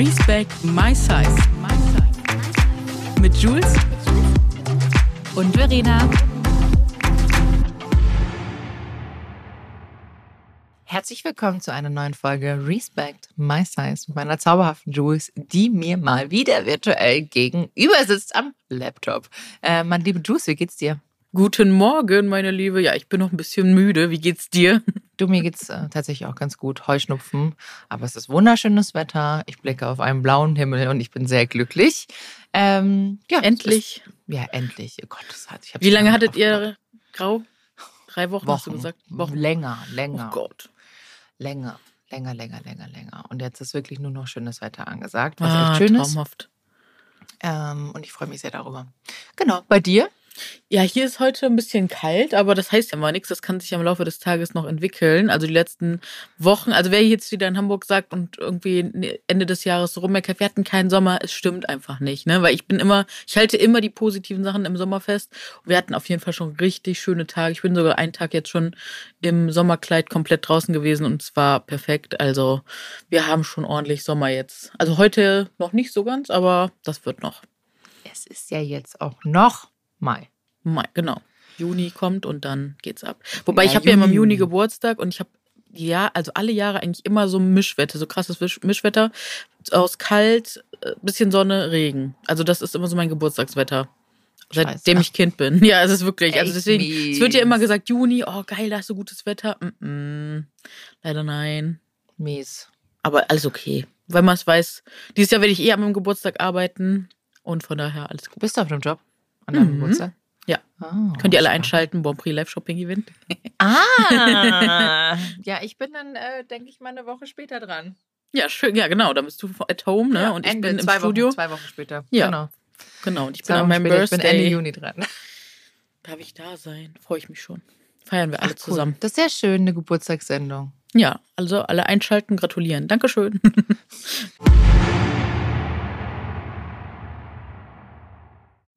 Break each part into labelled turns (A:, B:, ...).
A: Respect My Size. Mit Jules und Verena.
B: Herzlich willkommen zu einer neuen Folge Respect My Size mit meiner zauberhaften Jules, die mir mal wieder virtuell gegenüber sitzt am Laptop. Äh, mein liebe Jules, wie geht's dir?
A: Guten Morgen, meine Liebe. Ja, ich bin noch ein bisschen müde. Wie geht's dir?
B: Du, mir geht's äh, tatsächlich auch ganz gut. Heuschnupfen. Aber es ist wunderschönes Wetter. Ich blicke auf einen blauen Himmel und ich bin sehr glücklich. Ähm, ja,
A: endlich.
B: Ist, ja, endlich. Oh Gott, das hat,
A: Wie lange hattet ihr grau? Drei Wochen,
B: Wochen,
A: hast du gesagt?
B: Wochen. Länger, länger.
A: Oh Gott.
B: Länger, länger, länger, länger, länger. Und jetzt ist wirklich nur noch schönes Wetter angesagt, was
A: ah,
B: echt schön
A: traumhaft.
B: ist. Ähm, und ich freue mich sehr darüber. Genau, bei dir?
A: Ja, hier ist heute ein bisschen kalt, aber das heißt ja mal nichts. Das kann sich im Laufe des Tages noch entwickeln. Also die letzten Wochen, also wer jetzt wieder in Hamburg sagt und irgendwie Ende des Jahres rummeckert, wir hatten keinen Sommer, es stimmt einfach nicht, ne? Weil ich bin immer, ich halte immer die positiven Sachen im Sommer fest. wir hatten auf jeden Fall schon richtig schöne Tage. Ich bin sogar einen Tag jetzt schon im Sommerkleid komplett draußen gewesen und es war perfekt. Also wir haben schon ordentlich Sommer jetzt. Also heute noch nicht so ganz, aber das wird noch.
B: Es ist ja jetzt auch noch Mai.
A: Mai, genau. Juni kommt und dann geht's ab. Wobei ja, ich habe ja immer im Juni Geburtstag und ich habe ja, also alle Jahre eigentlich immer so Mischwetter, so krasses Mischwetter aus kalt, äh, bisschen Sonne, Regen. Also das ist immer so mein Geburtstagswetter. Seitdem ich Kind bin. Ja, es ist wirklich. Also Echt also deswegen, mies. es wird ja immer gesagt, Juni, oh geil, da hast du gutes Wetter. Mm -mm, leider nein.
B: Mies.
A: Aber alles okay. Wenn man es weiß. Dieses Jahr werde ich eh an meinem Geburtstag arbeiten und von daher alles gut.
B: Bist du auf dem Job? An deinem mhm. Geburtstag?
A: Ja. Oh, Könnt ihr alle einschalten, Bon Prix Live Shopping Event.
B: Ah! ja, ich bin dann, äh, denke ich mal, eine Woche später dran.
A: Ja, schön. Ja, genau. Da bist du at home, ne?
B: Ja,
A: und
B: ich
A: Ende,
B: bin im
A: zwei
B: Studio.
A: Wochen,
B: zwei Wochen später.
A: Ja.
B: Genau.
A: Genau. Und ich bin an meinem
B: später,
A: Birthday.
B: Ich bin Ende Juni dran.
A: Darf ich da sein? Freue ich mich schon. Feiern wir alle
B: Ach,
A: cool. zusammen.
B: Das ist sehr schön, eine Geburtstagssendung.
A: Ja, also alle einschalten, gratulieren. Dankeschön.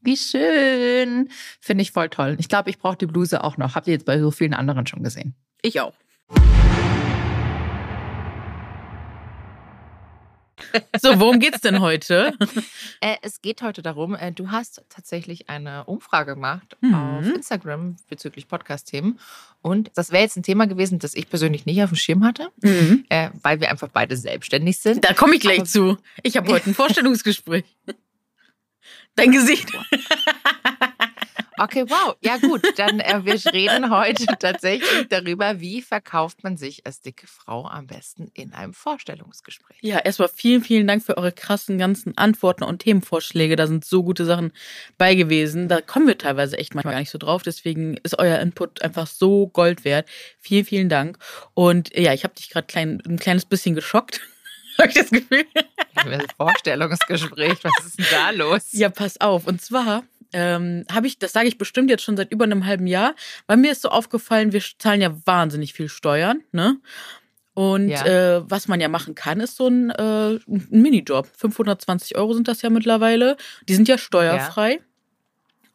B: Wie schön. Finde ich voll toll. Ich glaube, ich brauche die Bluse auch noch. Habt ihr jetzt bei so vielen anderen schon gesehen?
A: Ich auch. So, worum geht's denn heute?
B: Äh, es geht heute darum, äh, du hast tatsächlich eine Umfrage gemacht mhm. auf Instagram bezüglich Podcast-Themen. Und das wäre jetzt ein Thema gewesen, das ich persönlich nicht auf dem Schirm hatte, mhm. äh, weil wir einfach beide selbstständig sind.
A: Da komme ich gleich Aber zu. Ich habe heute ein Vorstellungsgespräch. Dein Gesicht.
B: Okay, wow. Ja gut, dann äh, wir reden heute tatsächlich darüber, wie verkauft man sich als dicke Frau am besten in einem Vorstellungsgespräch.
A: Ja, erstmal vielen, vielen Dank für eure krassen ganzen Antworten und Themenvorschläge. Da sind so gute Sachen bei gewesen. Da kommen wir teilweise echt manchmal gar nicht so drauf. Deswegen ist euer Input einfach so Gold wert. Vielen, vielen Dank. Und ja, ich habe dich gerade klein, ein kleines bisschen geschockt. Habe ich das Gefühl?
B: Vorstellungsgespräch, was ist denn da los?
A: Ja, pass auf. Und zwar ähm, habe ich, das sage ich bestimmt jetzt schon seit über einem halben Jahr, weil mir ist so aufgefallen, wir zahlen ja wahnsinnig viel Steuern, ne? Und ja. äh, was man ja machen kann, ist so ein, äh, ein Minijob. 520 Euro sind das ja mittlerweile. Die sind ja steuerfrei. Ja.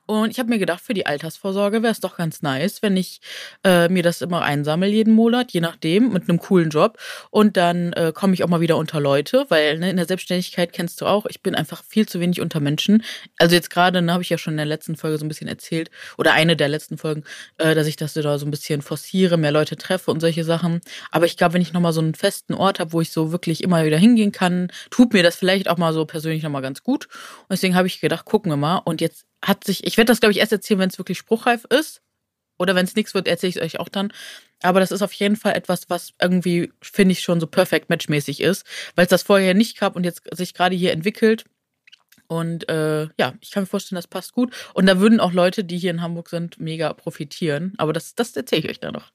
A: Und ich habe mir gedacht, für die Altersvorsorge wäre es doch ganz nice, wenn ich äh, mir das immer einsammle jeden Monat, je nachdem, mit einem coolen Job. Und dann äh, komme ich auch mal wieder unter Leute, weil ne, in der Selbstständigkeit kennst du auch, ich bin einfach viel zu wenig unter Menschen. Also jetzt gerade, ne, habe ich ja schon in der letzten Folge so ein bisschen erzählt, oder eine der letzten Folgen, äh, dass ich das da so ein bisschen forciere, mehr Leute treffe und solche Sachen. Aber ich glaube, wenn ich nochmal so einen festen Ort habe, wo ich so wirklich immer wieder hingehen kann, tut mir das vielleicht auch mal so persönlich nochmal ganz gut. Und deswegen habe ich gedacht, gucken wir mal. Und jetzt hat sich, ich werde das, glaube ich, erst erzählen, wenn es wirklich spruchreif ist. Oder wenn es nichts wird, erzähle ich es euch auch dann. Aber das ist auf jeden Fall etwas, was irgendwie, finde ich, schon so perfekt matchmäßig ist, weil es das vorher nicht gab und jetzt sich gerade hier entwickelt. Und äh, ja, ich kann mir vorstellen, das passt gut. Und da würden auch Leute, die hier in Hamburg sind, mega profitieren. Aber das, das erzähle ich euch dann noch.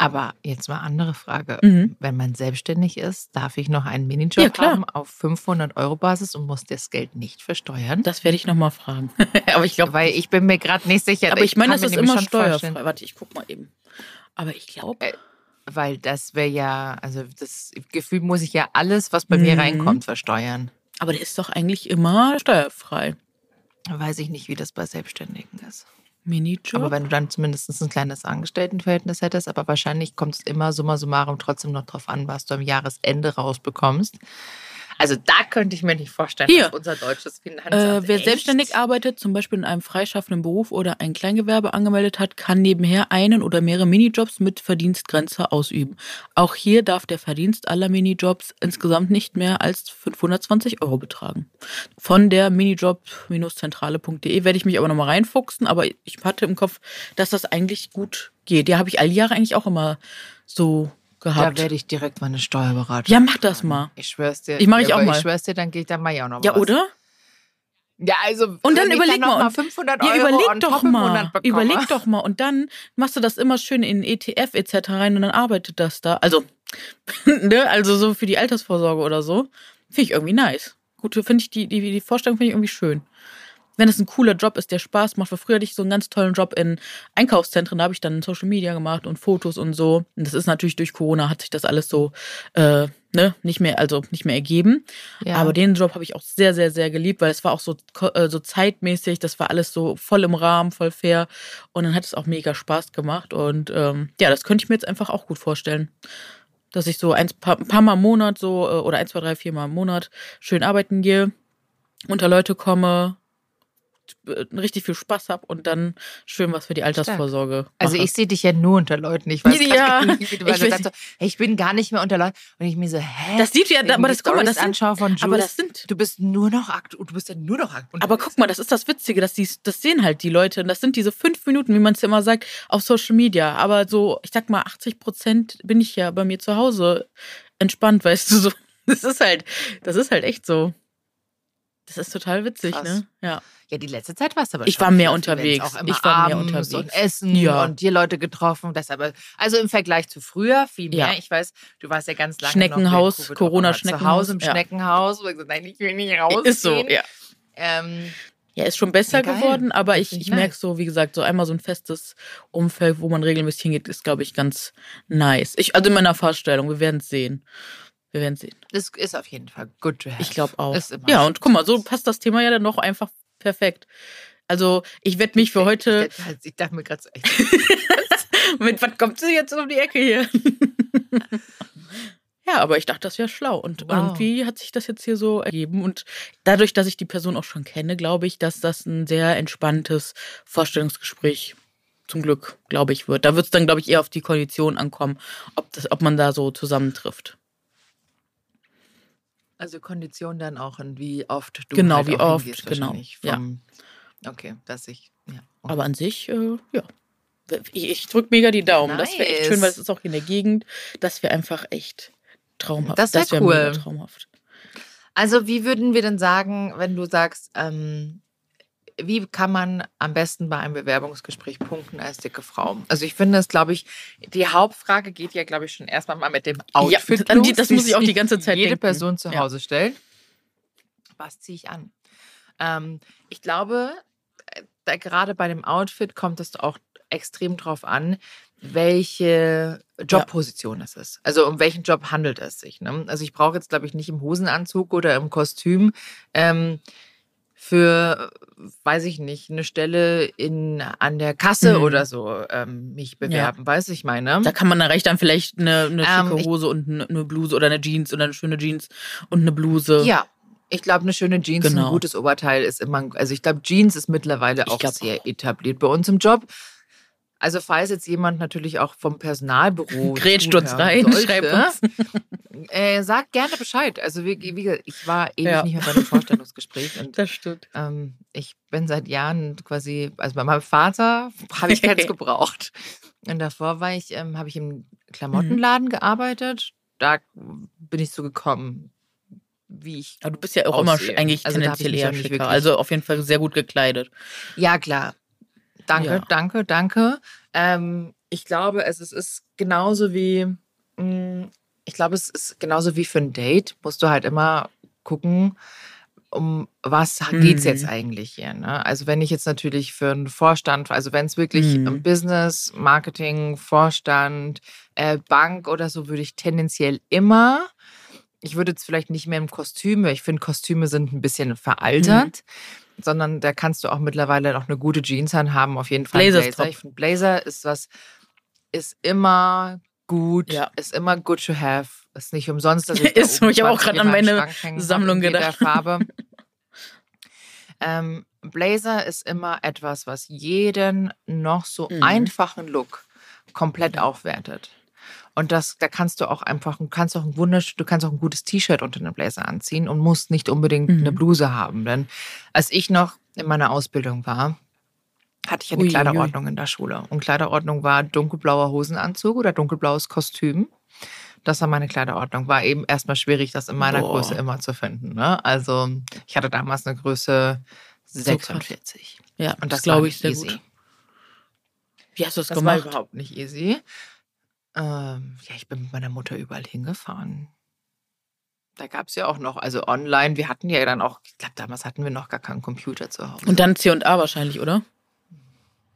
B: Aber jetzt mal andere Frage. Mhm. Wenn man selbstständig ist, darf ich noch einen Minijob ja, haben auf 500 Euro Basis und muss das Geld nicht versteuern?
A: Das werde ich nochmal fragen.
B: aber ich glaube, weil ich bin mir gerade nicht sicher.
A: Aber ich, ich meine, das ist immer steuerfrei. Warte, ich guck mal eben. Aber ich glaube. Äh,
B: weil das wäre ja, also das Gefühl muss ich ja alles, was bei mhm. mir reinkommt, versteuern.
A: Aber der ist doch eigentlich immer steuerfrei.
B: Weiß ich nicht, wie das bei Selbstständigen ist.
A: Minijob.
B: Aber wenn du dann zumindest ein kleines Angestelltenverhältnis hättest, aber wahrscheinlich kommt es immer summa summarum trotzdem noch drauf an, was du am Jahresende rausbekommst. Also da könnte ich mir nicht vorstellen,
A: Hier.
B: dass unser deutsches Finanzamt.
A: Äh, wer echt? selbstständig arbeitet, zum Beispiel in einem freischaffenden Beruf oder ein Kleingewerbe angemeldet hat, kann nebenher einen oder mehrere Minijobs mit Verdienstgrenze ausüben. Auch hier darf der Verdienst aller Minijobs insgesamt nicht mehr als 520 Euro betragen. Von der minijob-zentrale.de werde ich mich aber nochmal reinfuchsen, aber ich hatte im Kopf, dass das eigentlich gut geht. Ja, habe ich all die Jahre eigentlich auch immer so gehabt.
B: Da werde ich direkt meine Steuerberatung.
A: Ja, mach das mal.
B: Ich schwör's dir.
A: Ich mache ich auch mal.
B: Ich schwör's dir, dann geht da mal ja auch noch
A: Ja,
B: was.
A: oder?
B: Ja, also
A: und dann überleg
B: dann
A: mal,
B: mal 500 Euro
A: ja, überleg doch mal, überleg doch mal und dann machst du das immer schön in ETF etc. rein und dann arbeitet das da. Also, ne, also so für die Altersvorsorge oder so, finde ich irgendwie nice. Gut, finde ich die, die die Vorstellung finde ich irgendwie schön wenn es ein cooler Job ist, der Spaß macht. Weil früher hatte ich so einen ganz tollen Job in Einkaufszentren, da habe ich dann Social Media gemacht und Fotos und so. Und das ist natürlich durch Corona hat sich das alles so äh, ne, nicht mehr, also nicht mehr ergeben. Ja. Aber den Job habe ich auch sehr, sehr, sehr geliebt, weil es war auch so, äh, so zeitmäßig, das war alles so voll im Rahmen, voll fair. Und dann hat es auch mega Spaß gemacht. Und ähm, ja, das könnte ich mir jetzt einfach auch gut vorstellen dass ich so ein paar, ein paar Mal im Monat so äh, oder ein, zwei, drei, vier Mal im Monat schön arbeiten gehe, unter Leute komme, richtig viel Spaß habe und dann schön was für die Altersvorsorge. Mache.
B: Also ich sehe dich ja nur unter Leuten. Ich weiß ja, nicht, wie du, ich, sagst so, hey, ich bin gar nicht mehr unter Leuten. Und ich mir so, hä?
A: Das sieht ja, aber das guck mal, das sind,
B: von Jules,
A: aber das sind,
B: du bist nur noch aktuell, du bist ja nur noch aktuell.
A: Aber guck mal, das ist das Witzige, dass die, das sehen halt die Leute und das sind diese fünf Minuten, wie man es ja immer sagt, auf Social Media. Aber so, ich sag mal, 80 Prozent bin ich ja bei mir zu Hause entspannt, weißt du so. Das ist halt, das ist halt echt so. Das ist total witzig, Krass. ne? Ja.
B: Ja, die letzte Zeit warst du aber
A: Ich war mehr unterwegs. Auch immer ich war mehr unterwegs.
B: Und Essen ja. und die Leute getroffen. Deshalb, also im Vergleich zu früher viel mehr. Ja. Ich weiß, du warst ja ganz lange
A: Schneckenhaus, Corona-Schneckenhaus.
B: Zu Hause im ja. Schneckenhaus. Wo ich gesagt, nein, ich will nicht rausgehen.
A: Ist so, ja. Ähm, ja, ist schon besser ja, geworden, aber ich, ich merke so, wie gesagt, so einmal so ein festes Umfeld, wo man regelmäßig hingeht, ist, glaube ich, ganz nice. Ich, also in meiner Vorstellung, wir werden es sehen. Wir werden sehen.
B: Das ist auf jeden Fall good to have.
A: Ich glaube auch. Ja, und guck mal, so passt das Thema ja dann noch einfach perfekt. Also, ich werde mich für heute.
B: Ich, ich dachte mir gerade so echt.
A: Mit was kommt sie jetzt um die Ecke hier? ja, aber ich dachte, das wäre schlau. Und wow. irgendwie hat sich das jetzt hier so ergeben. Und dadurch, dass ich die Person auch schon kenne, glaube ich, dass das ein sehr entspanntes Vorstellungsgespräch zum Glück, glaube ich, wird. Da wird es dann, glaube ich, eher auf die Kondition ankommen, ob, das, ob man da so zusammentrifft.
B: Also Kondition dann auch und wie oft du
A: genau
B: halt
A: wie oft genau
B: ja. okay dass ich ja
A: okay. aber an sich äh, ja. Ich, ich drücke mega die Daumen. Nice. das wäre echt schön weil es ist auch in der Gegend. Das wäre einfach echt traumhaft.
B: Das wäre wär cool. traumhaft. Also wie würden wir denn sagen wenn du sagst ähm, wie kann man am besten bei einem Bewerbungsgespräch punkten als dicke Frau? Also ich finde es, glaube ich, die Hauptfrage geht ja, glaube ich, schon erstmal mal mit dem Outfit
A: ja, los. Das muss ich auch die ganze Zeit
B: jede
A: denken.
B: Person zu Hause ja. stellt. Was ziehe ich an? Ähm, ich glaube, da, gerade bei dem Outfit kommt es auch extrem drauf an, welche Jobposition ja. es ist. Also um welchen Job handelt es sich. Ne? Also ich brauche jetzt, glaube ich, nicht im Hosenanzug oder im Kostüm ähm, für weiß ich nicht, eine Stelle in, an der Kasse
A: Mhm.
B: oder so ähm, mich bewerben, weiß ich meine.
A: Da kann man dann recht dann vielleicht eine, eine
B: Ähm,
A: schicke Hose und eine, eine Bluse oder eine Jeans oder eine schöne Jeans und eine Bluse.
B: Ja, ich glaube, eine schöne Jeans, ein
A: Genau.
B: gutes Oberteil ist immer, also ich glaube, Jeans ist mittlerweile auch sehr
A: auch.
B: etabliert bei uns im Job. Also falls jetzt jemand natürlich auch vom Personalbüro
A: Grätscht uns rein,
B: sollte,
A: schreibt uns.
B: Äh, sagt gerne Bescheid. Also wie, wie gesagt, ich war ewig
A: Ja.
B: nicht mehr bei einem Vorstellungsgespräch und
A: Das stimmt.
B: ähm, ich bin seit Jahren quasi, also bei meinem Vater habe ich keins gebraucht. Und davor war ich, ähm, habe ich im Klamottenladen gearbeitet. Da bin ich so gekommen, wie ich.
A: Aber du bist ja auch immer
B: Aussehe.
A: eigentlich
B: Also
A: tendenziell eher schicker. Also auf jeden Fall sehr gut gekleidet.
B: Ja, klar. Danke,
A: Ja.
B: danke, danke. Ähm, ich glaube, es ist, ist genauso wie, mh, ich glaube, es ist genauso wie für ein Date, musst du halt immer gucken, um was geht's
A: Mhm.
B: jetzt eigentlich hier. Ne? Also wenn ich jetzt natürlich für einen Vorstand, also wenn es wirklich
A: Mhm.
B: Business, Marketing, Vorstand, äh, Bank oder so, würde ich tendenziell immer, ich würde jetzt vielleicht nicht mehr im Kostüm, weil ich finde, Kostüme sind ein bisschen veraltert,
A: Mhm.
B: sondern da kannst du auch mittlerweile noch eine gute Jeans anhaben, auf jeden Fall.
A: Blazer.
B: Ich finde, Blazer ist was, ist immer gut,
A: Ja.
B: ist immer good to have, ist nicht umsonst. dass
A: Ist so, ich habe auch
B: 20
A: gerade an meine Sammlung gedacht.
B: Farbe. ähm, Blazer ist immer etwas, was jeden noch so
A: Mhm.
B: einfachen Look komplett aufwertet. Und das, da kannst du auch einfach, du kannst auch ein wundersch du kannst auch ein gutes T-Shirt unter den Blazer anziehen und musst nicht unbedingt
A: Mhm.
B: eine Bluse haben. Denn als ich noch in meiner Ausbildung war, hatte ich eine
A: Uiuiui.
B: Kleiderordnung in der Schule. Und Kleiderordnung war dunkelblauer Hosenanzug oder dunkelblaues Kostüm. Das war meine Kleiderordnung. War eben erstmal schwierig, das in meiner
A: Boah.
B: Größe immer zu finden. Ne? Also ich hatte damals eine Größe
A: So krass.
B: 46.
A: Ja,
B: Und
A: das
B: das, war
A: glaube ich sehr
B: easy.
A: gut. Wie hast du das,
B: Das war
A: gemacht?
B: überhaupt nicht easy. Ähm, ja, ich bin mit meiner Mutter überall hingefahren. Da gab es ja auch noch, also online, wir hatten ja dann auch, ich glaube, damals hatten wir noch gar keinen Computer zu Hause.
A: Und dann C&A wahrscheinlich, oder?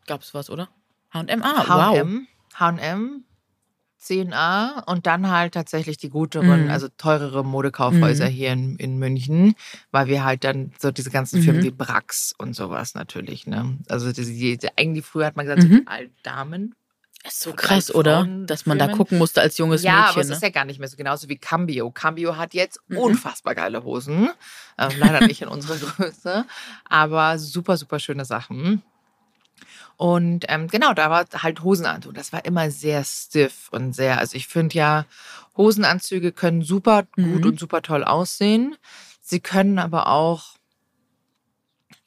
A: Gab's was, oder? H&M, ah, wow.
B: H&M, H&M, C&A und dann halt tatsächlich die guteren,
A: Mhm.
B: also teurere Modekaufhäuser
A: Mhm.
B: hier in, in München, weil wir halt dann so diese ganzen
A: Mhm.
B: Firmen wie Brax und sowas natürlich, ne? Also diese, die, eigentlich früher hat man gesagt, so
A: Mhm.
B: die Altdamen.
A: Ist so krass, oder? Dass man da gucken musste als junges
B: ja,
A: Mädchen.
B: aber es
A: ne?
B: ist ja gar nicht mehr so genauso wie Cambio. Cambio hat jetzt
A: Mhm.
B: unfassbar geile Hosen. Ähm, leider nicht in unserer Größe, aber super, super schöne Sachen. Und ähm, genau, da war halt Hosenanzug. Das war immer sehr stiff und sehr, also ich finde ja, Hosenanzüge können super gut
A: Mhm.
B: und super toll aussehen. Sie können aber auch,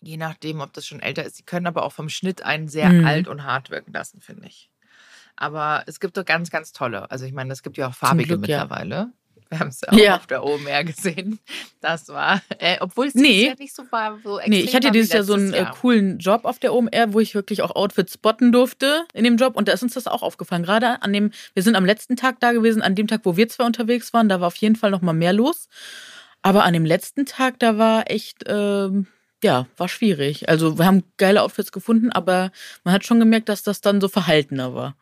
B: je nachdem, ob das schon älter ist, sie können aber auch vom Schnitt einen sehr
A: Mhm.
B: alt und hart wirken lassen, finde ich. Aber es gibt doch ganz, ganz tolle. Also ich meine, es gibt ja auch farbige
A: Glück, ja.
B: Wir haben es ja auch
A: Ja.
B: auf der OMR gesehen. Das war, äh, obwohl es
A: Nee.
B: dieses Jahr nicht so war. So
A: Nee, ich hatte dieses Jahr so einen äh,
B: Jahr.
A: coolen Job auf der OMR, wo ich wirklich auch Outfits spotten durfte in dem Job. Und da ist uns das auch aufgefallen. Gerade an dem, wir sind am letzten Tag da gewesen, an dem Tag, wo wir zwei unterwegs waren, da war auf jeden Fall noch mal mehr los. Aber an dem letzten Tag, da war echt, ähm, ja, war schwierig. Also wir haben geile Outfits gefunden, aber man hat schon gemerkt, dass das dann so verhaltener war.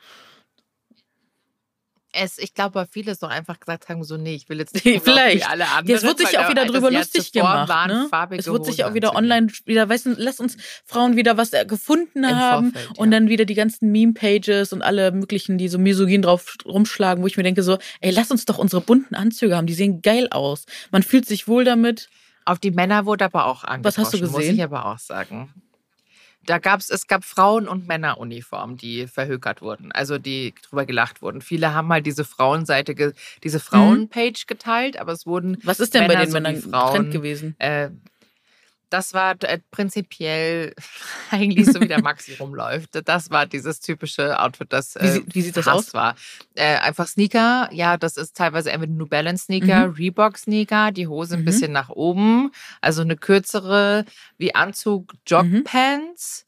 B: Es, ich glaube, weil viele es doch einfach gesagt haben, so, nee, ich will jetzt nicht
A: Vielleicht.
B: rumlaufen wie alle anderen.
A: Jetzt wird sich auch wieder drüber lustig gemacht.
B: waren
A: Ne? Es wird sich auch wieder online wieder, weißt du, lass uns Frauen wieder was äh, gefunden
B: Im
A: haben
B: Vorfeld,
A: und
B: ja.
A: dann wieder die ganzen Meme-Pages und alle möglichen, die so misogyn drauf rumschlagen, wo ich mir denke so, ey, lass uns doch unsere bunten Anzüge haben, die sehen geil aus. Man fühlt sich wohl damit.
B: Auf die Männer wurde aber auch angesprochen,
A: Was hast du
B: muss
A: gesehen?
B: ich aber auch sagen. Da gab's, es gab Frauen- und Männeruniformen, die verhökert wurden, also die drüber gelacht wurden. Viele haben halt diese Frauenseite, diese Frauenpage geteilt, aber es wurden
A: Was ist denn bei
B: Männer
A: den
B: sowie
A: Männern
B: Frauen,
A: Trend gewesen?
B: Äh, das war äh, prinzipiell eigentlich so, wie der Maxi rumläuft. Das war dieses typische Outfit, das
A: Wie
B: äh,
A: sie- wie sieht das aus?
B: war. Äh, einfach Sneaker, ja, das ist teilweise entweder New Balance Sneaker,
A: Mhm.
B: Reebok Sneaker, die Hose ein
A: Mhm.
B: bisschen nach oben, also eine kürzere wie Anzug Jogpants.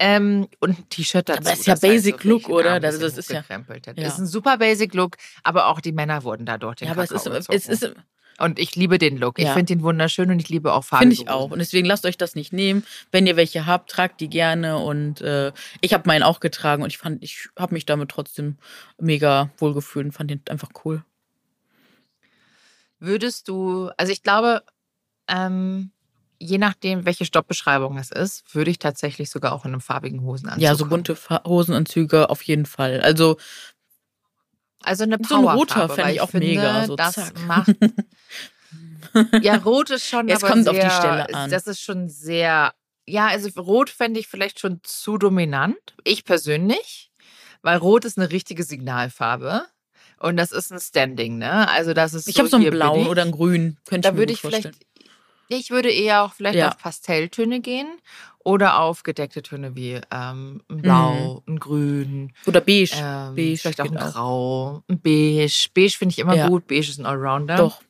B: Ähm, und ein T-Shirt dazu.
A: Aber ist ja
B: das heißt
A: Basic
B: so
A: Look, oder?
B: ein
A: Das- das ist ja- ja.
B: Das ist ein super Basic Look, aber auch die Männer wurden dadurch den
A: Ja, aber es ist,
B: Kakao
A: es
B: gezogen.
A: ist,
B: Und ich liebe den Look. Ich
A: Ja.
B: finde ihn wunderschön und ich liebe auch farbige
A: Finde ich auch. Und deswegen lasst euch das nicht nehmen. Wenn ihr welche habt, tragt die gerne. Und äh, ich habe meinen auch getragen und ich fand, ich habe mich damit trotzdem mega wohlgefühlt und fand den einfach cool.
B: Würdest du, also ich glaube, ähm, je nachdem, welche Jobbeschreibung es ist, würde ich tatsächlich sogar auch in einem farbigen Hosenanzug.
A: Ja, so bunte Fa Hosenanzüge auf jeden Fall. Also
B: Also eine
A: so ein roter
B: Powerfarbe,
A: fände ich auch
B: finde,
A: mega. So
B: das
A: zack.
B: macht Ja, rot ist schon aber
A: kommt
B: sehr,
A: auf die Stelle an.
B: Das ist schon sehr, ja, also rot fände ich vielleicht schon zu dominant. Ich persönlich, weil rot ist eine richtige Signalfarbe und das ist ein Standing, ne? Also das ist
A: Ich
B: so
A: habe so blauen
B: ich.
A: oder einen grün. Könnte ich
B: Da
A: mir
B: würde ich vielleicht,
A: vorstellen.
B: Ich würde eher auch vielleicht
A: Ja.
B: auf Pastelltöne gehen oder auf gedeckte Töne wie ähm, ein Blau, ein Grün,
A: Oder beige.
B: ähm,
A: Mhm. Beige
B: vielleicht auch
A: geht
B: ein. Grau, ein Beige. Beige finde ich immer
A: Ja.
B: gut. Beige ist ein Allrounder.
A: Doch.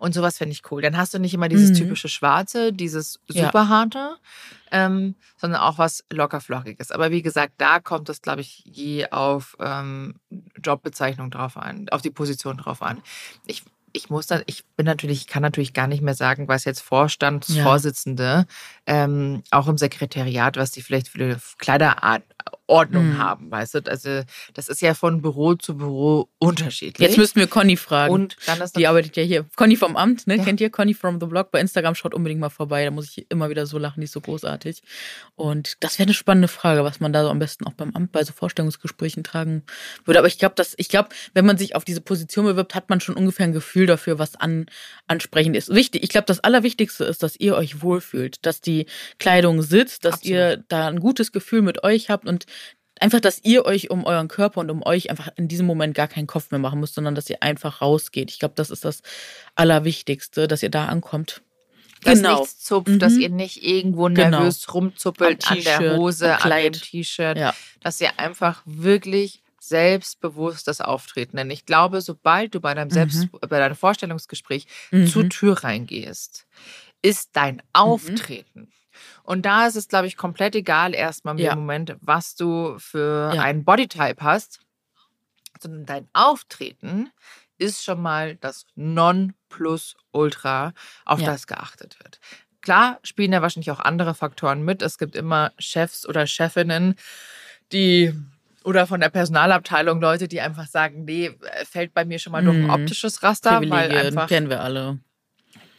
B: Und sowas fände ich cool. Dann hast du nicht immer dieses
A: Mhm.
B: typische Schwarze, dieses
A: Ja.
B: super harte, ähm, sondern auch was locker flockiges. Aber wie gesagt, da kommt es, glaube ich, je auf ähm, Jobbezeichnung drauf an, auf die Position drauf an. Ich, ich muss dann, ich bin natürlich, ich kann natürlich gar nicht mehr sagen, was jetzt Vorstandsvorsitzende, ähm, auch im Sekretariat, was die vielleicht für eine Kleiderordnung
A: Mhm.
B: haben, weißt du? Also das ist ja von Büro zu Büro unterschiedlich.
A: Jetzt müssten wir Conny fragen.
B: und dann ist
A: die arbeitet ja hier. Conny vom Amt, ne?
B: Ja.
A: Kennt ihr Conny from the Blog? Bei Instagram schaut unbedingt mal vorbei. Da muss ich immer wieder so lachen, die ist so großartig. Und das wäre eine spannende Frage, was man da so am besten auch beim Amt bei so Vorstellungsgesprächen tragen würde. Aber ich glaube, dass, ich glaube, wenn man sich auf diese Position bewirbt, hat man schon ungefähr ein Gefühl dafür, was an, ansprechend ist. Wichtig, ich glaube, das Allerwichtigste ist, dass ihr euch wohlfühlt, dass die Kleidung sitzt, dass
B: Absolut.
A: ihr da ein gutes Gefühl mit euch habt und einfach, dass ihr euch um euren Körper und um euch einfach in diesem Moment gar keinen Kopf mehr machen müsst, sondern dass ihr einfach rausgeht. Ich glaube, das ist das Allerwichtigste, dass ihr da ankommt.
B: dass
A: Genau.
B: nichts zupft, dass
A: Mhm.
B: ihr nicht irgendwo
A: Genau.
B: nervös rumzuppelt an der Hose, an dem T-Shirt,
A: Ja.
B: dass ihr einfach wirklich selbstbewusst das Auftreten. Denn ich glaube, sobald du bei deinem,
A: Mhm.
B: Selbst, bei deinem Vorstellungsgespräch
A: Mhm.
B: zur Tür reingehst, ist dein Auftreten. Und da ist es, glaube ich, komplett egal erstmal im
A: Ja.
B: Moment, was du für
A: Ja.
B: einen Bodytype hast, sondern dein Auftreten ist schon mal das Nonplusultra, auf
A: Ja.
B: das geachtet wird. Klar spielen da wahrscheinlich auch andere Faktoren mit. Es gibt immer Chefs oder Chefinnen, die oder von der Personalabteilung Leute, die einfach sagen, nee, äh, fällt bei mir schon mal durch ein
A: Mhm.
B: optisches Raster, weil einfach
A: kennen wir alle.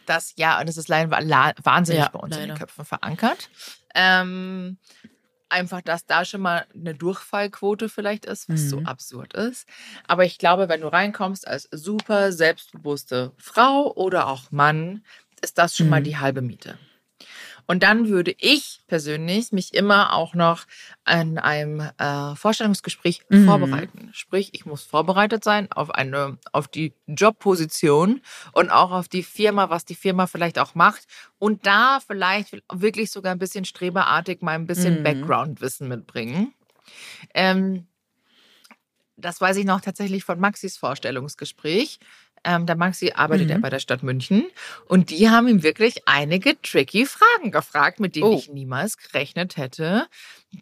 B: Das, ja, und das ist leider wahnsinnig
A: Ja,
B: bei uns in
A: leider.
B: den Köpfen verankert. Ähm, einfach, dass da schon mal eine Durchfallquote vielleicht ist, was so
A: Mhm.
B: absurd ist. Aber ich glaube, wenn du reinkommst als super selbstbewusste Frau oder auch Mann, ist das schon mal
A: Mhm.
B: die halbe Miete. Und dann würde ich persönlich mich immer auch noch an einem äh, Vorstellungsgespräch
A: Mhm.
B: vorbereiten. Sprich, ich muss vorbereitet sein auf eine, auf die Jobposition und auch auf die Firma, was die Firma vielleicht auch macht. Und da vielleicht wirklich sogar ein bisschen streberartig mal ein bisschen
A: Mhm.
B: Background-Wissen mitbringen. Ähm, das weiß ich noch tatsächlich von Maxis Vorstellungsgespräch. Ähm, der Maxi arbeitet
A: Mhm.
B: ja bei der Stadt München und die haben ihm wirklich einige tricky Fragen gefragt, mit denen
A: Oh.
B: ich niemals gerechnet hätte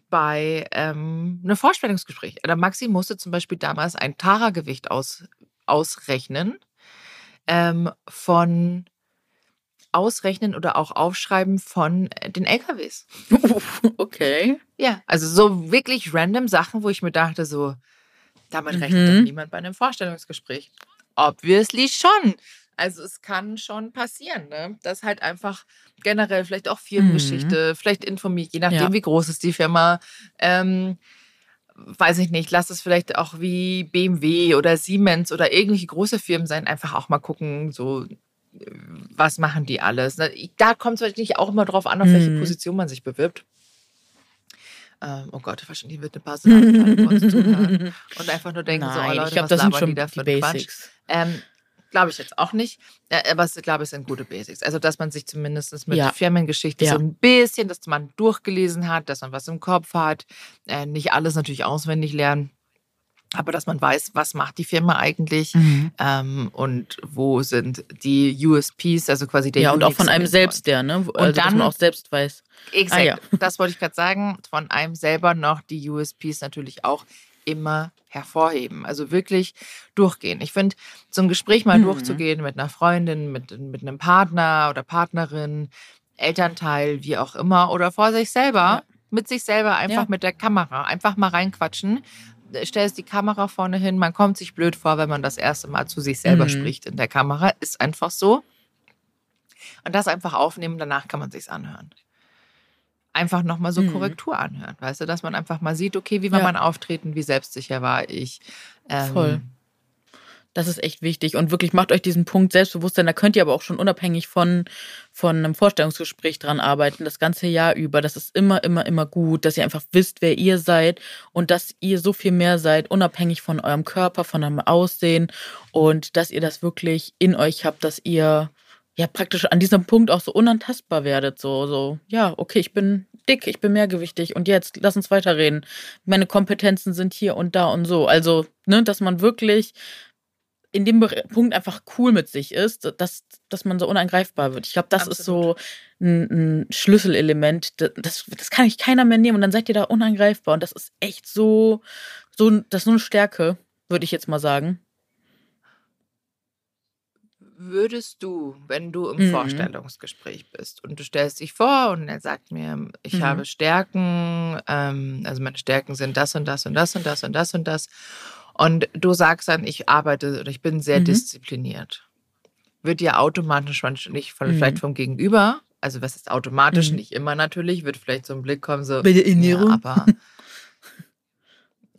B: bei ähm, einem Vorstellungsgespräch. Der Maxi musste zum Beispiel damals ein Tara-Gewicht aus, ausrechnen ähm, von ausrechnen oder auch aufschreiben von äh, den LKWs.
A: okay.
B: Ja, also so wirklich random Sachen, wo ich mir dachte, so, damit rechnet
A: Mhm.
B: doch niemand bei einem Vorstellungsgespräch. Obviously schon. Also es kann schon passieren, ne? Dass halt einfach generell vielleicht auch Firmengeschichte, vielleicht informiert, je nachdem,
A: Mhm. Ja.
B: wie groß ist die Firma. Ähm, weiß ich nicht, lass es vielleicht auch wie BMW oder Siemens oder irgendwelche große Firmen sein, einfach auch mal gucken, so äh, was machen die alles. Ne? Da kommt es natürlich auch immer drauf an, auf welche
A: Mhm.
B: Position man sich bewirbt. Ähm, oh Gott, wahrscheinlich wird eine uns zuhören und einfach nur denken, so, oh
A: Nein,
B: Leute,
A: ich glaube,
B: was
A: das sind schon
B: die da
A: die
B: für Quatsch?
A: Basics.
B: Ähm, glaube ich jetzt auch nicht. Äh, aber es, glaube ich, sind gute Basics. Also, dass man sich zumindest mit
A: Ja.
B: Firmengeschichte
A: Ja.
B: so ein bisschen, dass man durchgelesen hat, dass man was im Kopf hat. Äh, nicht alles natürlich auswendig lernen. Aber dass man weiß, was macht die Firma eigentlich
A: Mhm.
B: ähm, und wo sind die USPs, also quasi der
A: Ja, und auch von einem selbst, der, ne? Also, dass
B: dann-
A: man auch selbst weiß.
B: Exakt.
A: Ah, ja.
B: Das wollte ich gerade sagen. Von einem selber noch die USPs natürlich auch immer hervorheben. Also wirklich durchgehen. Ich finde, so ein Gespräch mal
A: Mhm.
B: durchzugehen mit einer Freundin, mit, mit einem Partner oder Partnerin, Elternteil, wie auch immer, oder vor sich selber,
A: Ja.
B: mit sich selber einfach
A: Ja.
B: mit der Kamera, einfach mal reinquatschen. Stellst die Kamera vorne hin, man kommt sich blöd vor, wenn man das erste Mal zu sich selber
A: Mhm.
B: spricht in der Kamera. Ist einfach so. Und das einfach aufnehmen, danach kann man sich's anhören. Einfach nochmal so
A: Mhm.
B: Korrektur anhören, weißt du, dass man einfach mal sieht, okay, wie war
A: Ja.
B: mein Auftreten, wie selbstsicher war ich. Ähm,
A: Voll. Das ist echt wichtig. Und wirklich macht euch diesen Punkt Selbstbewusstsein. Da könnt ihr aber auch schon unabhängig von, von einem Vorstellungsgespräch dran arbeiten, das ganze Jahr über. Das ist immer, immer, immer gut, dass ihr einfach wisst, wer ihr seid und dass ihr so viel mehr seid, unabhängig von eurem Körper, von eurem Aussehen und dass ihr das wirklich in euch habt, dass ihr ja praktisch an diesem Punkt auch so unantastbar werdet. So, so, ja, okay, ich bin dick, ich bin mehrgewichtig und jetzt lass uns weiterreden. Meine Kompetenzen sind hier und da und so. Also, ne, dass man wirklich in dem Punkt einfach cool mit sich ist, dass, dass man so unangreifbar wird. Ich glaube, das ist so ein, ein Schlüsselelement. Das, das, das kann ich keiner mehr nehmen und dann seid ihr da unangreifbar. Und das ist echt so, so, das ist so eine Stärke, würde ich jetzt mal sagen.
B: Würdest du, wenn du im
A: Mhm.
B: Vorstellungsgespräch bist und du stellst dich vor und er sagt mir, ich
A: Mhm.
B: habe Stärken, ähm, also meine Stärken sind das und das und das und das und das und das und du sagst dann, ich arbeite oder ich bin sehr
A: Mhm.
B: diszipliniert, wird dir automatisch nicht von,
A: Mhm.
B: vielleicht vom Gegenüber, also was ist automatisch,
A: Mhm.
B: nicht immer natürlich, wird vielleicht so ein Blick kommen, so,
A: Bei der Ernährung?
B: ja, aber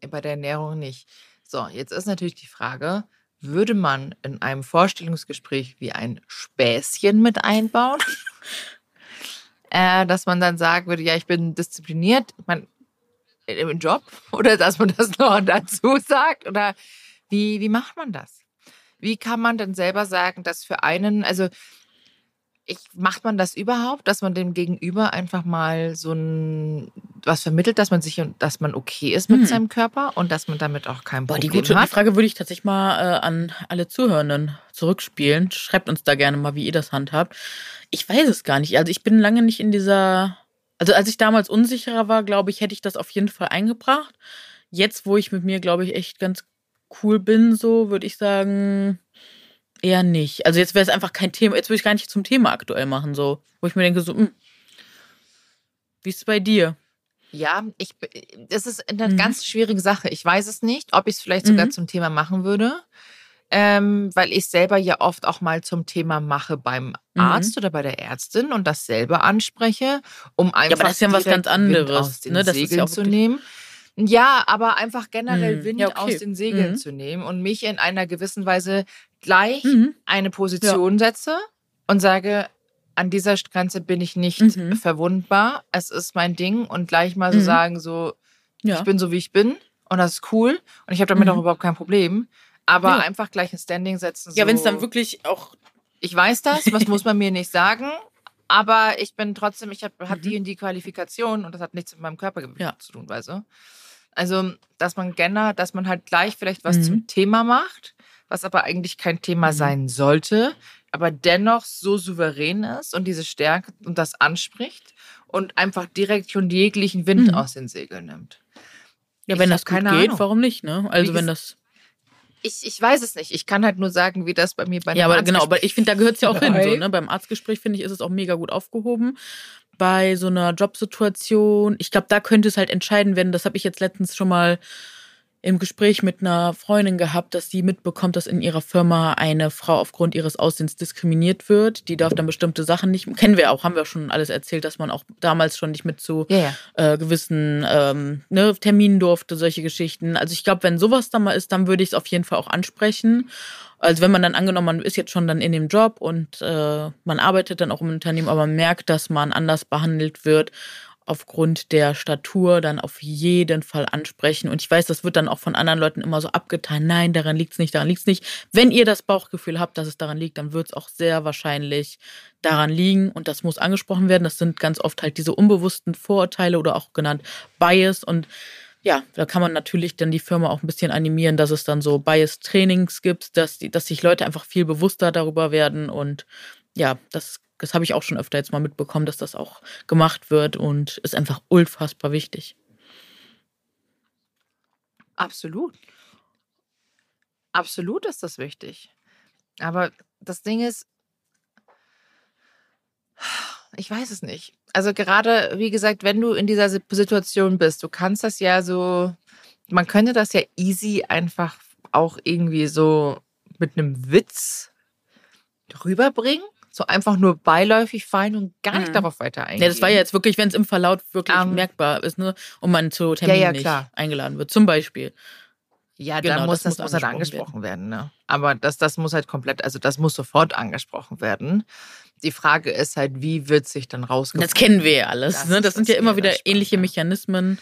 B: bei der Ernährung nicht. So, jetzt ist natürlich die Frage, würde man in einem Vorstellungsgespräch wie ein Späßchen mit einbauen? äh, dass man dann sagen würde, ja, ich bin diszipliniert, man, im Job? Oder dass man das noch dazu sagt? Oder wie, wie macht man das? Wie kann man denn selber sagen, dass für einen, also ich, macht man das überhaupt, dass man dem Gegenüber einfach mal so ein was vermittelt, dass man sich dass man okay ist mit
A: Hm.
B: seinem Körper und dass man damit auch kein
A: Boah, die
B: Problem
A: gute die
B: hat?
A: Frage würde ich tatsächlich mal äh, an alle Zuhörenden zurückspielen. Schreibt uns da gerne mal, wie ihr das handhabt. Ich weiß es gar nicht. Also ich bin lange nicht in dieser. Also als ich damals unsicherer war, glaube ich, hätte ich das auf jeden Fall eingebracht. Jetzt, wo ich mit mir, glaube ich, echt ganz cool bin, so würde ich sagen, eher nicht. Also jetzt wäre es einfach kein Thema. Jetzt würde ich gar nicht zum Thema aktuell machen, so, wo ich mir denke, so, hm, wie ist es bei dir?
B: Ja, ich, das ist eine
A: Mhm.
B: ganz schwierige Sache. Ich weiß es nicht, ob ich es vielleicht sogar
A: Mhm.
B: zum Thema machen würde, ähm, weil ich selber ja oft auch mal zum Thema mache beim
A: Mhm.
B: Arzt oder bei der Ärztin und das selber anspreche, um einfach
A: das ist ja was ganz
B: Wind
A: anderes,
B: aus den
A: ne? Das ist ja
B: Segeln
A: auch
B: zu nehmen. Ja, aber einfach generell
A: Mhm.
B: Wind
A: Ja, okay.
B: aus den Segeln
A: Mhm.
B: zu nehmen und mich in einer gewissen Weise gleich
A: Mhm.
B: eine Position setze und sage, an dieser Grenze bin ich nicht
A: Mhm.
B: verwundbar. Es ist mein Ding und gleich mal so
A: Mhm.
B: sagen, so,
A: Ja.
B: ich bin so wie ich bin und das ist cool und ich habe damit
A: Mhm.
B: auch überhaupt kein Problem. Aber
A: Ja.
B: einfach gleich ein Standing setzen.
A: Ja,
B: so,
A: wenn es dann wirklich auch
B: Ich weiß das, was muss man mir nicht sagen, aber ich bin trotzdem, ich habe hab
A: Mhm.
B: die und die Qualifikation und das hat nichts mit meinem Körpergewicht
A: Ja.
B: zu tun, weißt du? Also, dass man gerne, dass man halt gleich vielleicht was
A: Mhm.
B: zum Thema macht, was aber eigentlich kein Thema
A: Mhm.
B: sein sollte, aber dennoch so souverän ist und diese Stärke und das anspricht und einfach direkt schon jeglichen Wind
A: Mhm.
B: aus den Segeln nimmt.
A: Ja,
B: Ich
A: wenn das gut
B: keine
A: geht,
B: Ahnung.
A: warum nicht, ne? Also
B: Wie
A: wenn das.
B: Ich, ich weiß es nicht. Ich kann halt nur sagen, wie das bei mir bei einem
A: Ja, aber genau, aber ich finde, da gehört es ja auch hin. So, ne? Beim Arztgespräch, finde ich, ist es auch mega gut aufgehoben. Bei so einer Jobsituation, ich glaube, da könnte es halt entscheiden werden. Das habe ich jetzt letztens schon mal im Gespräch mit einer Freundin gehabt, dass sie mitbekommt, dass in ihrer Firma eine Frau aufgrund ihres Aussehens diskriminiert wird. Die darf dann bestimmte Sachen nicht. Kennen wir auch, haben wir schon alles erzählt, dass man auch damals schon nicht mit zu
B: Ja, ja.
A: äh, gewissen ähm, ne, Terminen durfte, solche Geschichten. Also ich glaube, wenn sowas dann mal ist, dann würde ich es auf jeden Fall auch ansprechen. Also wenn man dann angenommen, man ist jetzt schon dann in dem Job und äh, man arbeitet dann auch im Unternehmen, aber man merkt, dass man anders behandelt wird aufgrund der Statur, dann auf jeden Fall ansprechen. Und ich weiß, das wird dann auch von anderen Leuten immer so abgetan. Nein, daran liegt's nicht, daran liegt's nicht. Wenn ihr das Bauchgefühl habt, dass es daran liegt, dann wird es auch sehr wahrscheinlich daran liegen und das muss angesprochen werden. Das sind ganz oft halt diese unbewussten Vorurteile oder auch genannt Bias und ja, da kann man natürlich dann die Firma auch ein bisschen animieren, dass es dann so Bias-Trainings gibt, dass, die, dass sich Leute einfach viel bewusster darüber werden und ja, das, das habe ich auch schon öfter jetzt mal mitbekommen, dass das auch gemacht wird und ist einfach unfassbar wichtig.
B: Absolut. Absolut ist das wichtig. Aber das Ding ist, ich weiß es nicht. Also gerade, wie gesagt, wenn du in dieser Si- Situation bist, du kannst das ja so, man könnte das ja easy einfach auch irgendwie so mit einem Witz rüberbringen. So einfach nur beiläufig fallen und gar nicht
A: Mhm.
B: darauf weiter eingehen.
A: Ja, das war ja jetzt wirklich, wenn es im Verlauf wirklich
B: Ähm,
A: merkbar ist, ne? Und man zu Terminen
B: ja,
A: nicht
B: klar.
A: eingeladen wird. Zum Beispiel.
B: Ja,
A: Genau,
B: dann muss,
A: das
B: das,
A: muss
B: muss halt
A: angesprochen
B: angesprochen werden. ne? Aber das, das muss halt komplett, also das muss sofort angesprochen werden. Die Frage ist halt, wie wird sich dann rausgefunden?
A: Das kennen wir ja alles.
B: Das
A: ne? Das sind ja immer wieder ähnliche. Mechanismen.